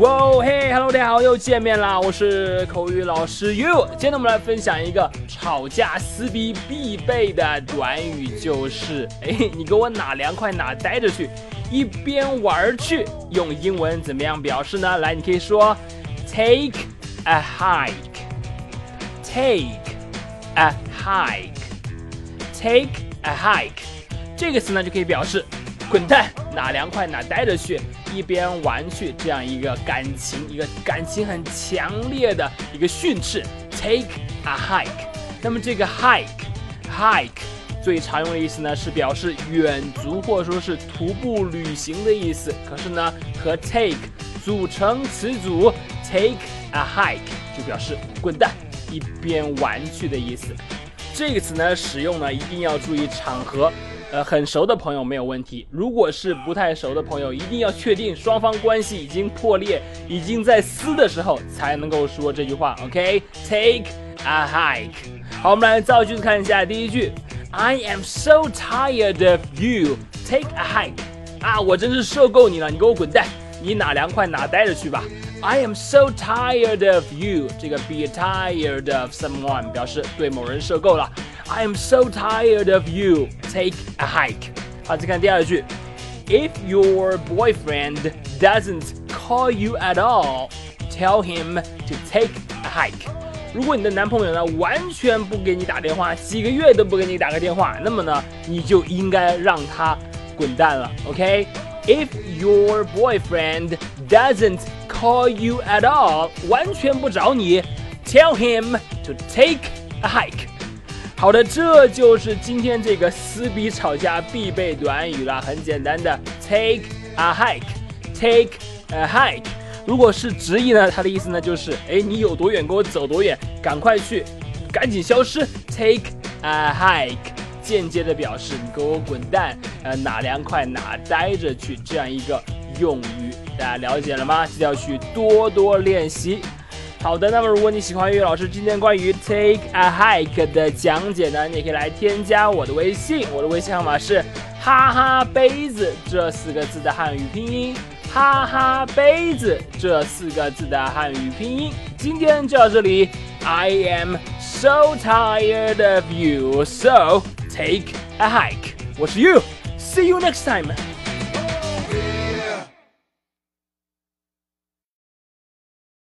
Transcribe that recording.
哇哦，嘿，哈喽，大家好，又见面啦！我是口语老师 You。今天，我们来分享一个吵架撕逼必备的短语，就是哎，你给我哪凉快哪待着去，一边玩去。用英文怎么样表示呢？来，你可以说 Take a hike，Take a hike，Take a hike。这个词呢，就可以表示滚蛋，哪凉快哪待着去。一边玩去，这样一个感情，一个感情很强烈的一个训斥，take a hike。那么这个 hike，hike 最常用的意思呢是表示远足或者说是徒步旅行的意思。可是呢和 take 组成词组，take a hike 就表示滚蛋，一边玩去的意思。这个词呢使用呢一定要注意场合。呃，很熟的朋友没有问题。如果是不太熟的朋友，一定要确定双方关系已经破裂，已经在撕的时候，才能够说这句话。OK，take a hike。好，我们来造句子看一下。第一句，I am so tired of you. Take a hike。啊，我真是受够你了，你给我滚蛋，你哪凉快哪待着去吧。I am so tired of you。这个 be tired of someone 表示对某人受够了。I am so tired of you. Take a hike. 好，再看第二句。If your boyfriend doesn't call you at all, tell him to take a hike. 如果你的男朋友呢完全不给你打电话，几个月都不给你打个电话，那么呢你就应该让他滚蛋了。OK？If your boyfriend doesn't call you at all，完全不找你，tell him to take a hike。 好的，这就是今天这个撕逼吵架必备短语了，很简单的，take a hike，take a hike。如果是直译呢，它的意思呢就是，哎，你有多远，给我走多远，赶快去，赶紧消失，take a hike。间接的表示你给我滚蛋，呃，哪凉快哪待着去，这样一个用语，大家了解了吗？记得要去多多练习。好的，那么如果你喜欢岳老师今天关于 take a hike 的讲解呢，你也可以来添加我的微信，我的微信号码是哈哈杯子这四个字的汉语拼音，哈哈杯子这四个字的汉语拼音。今天就到这里，I am so tired of you, so take a hike。我是 You，see you next time。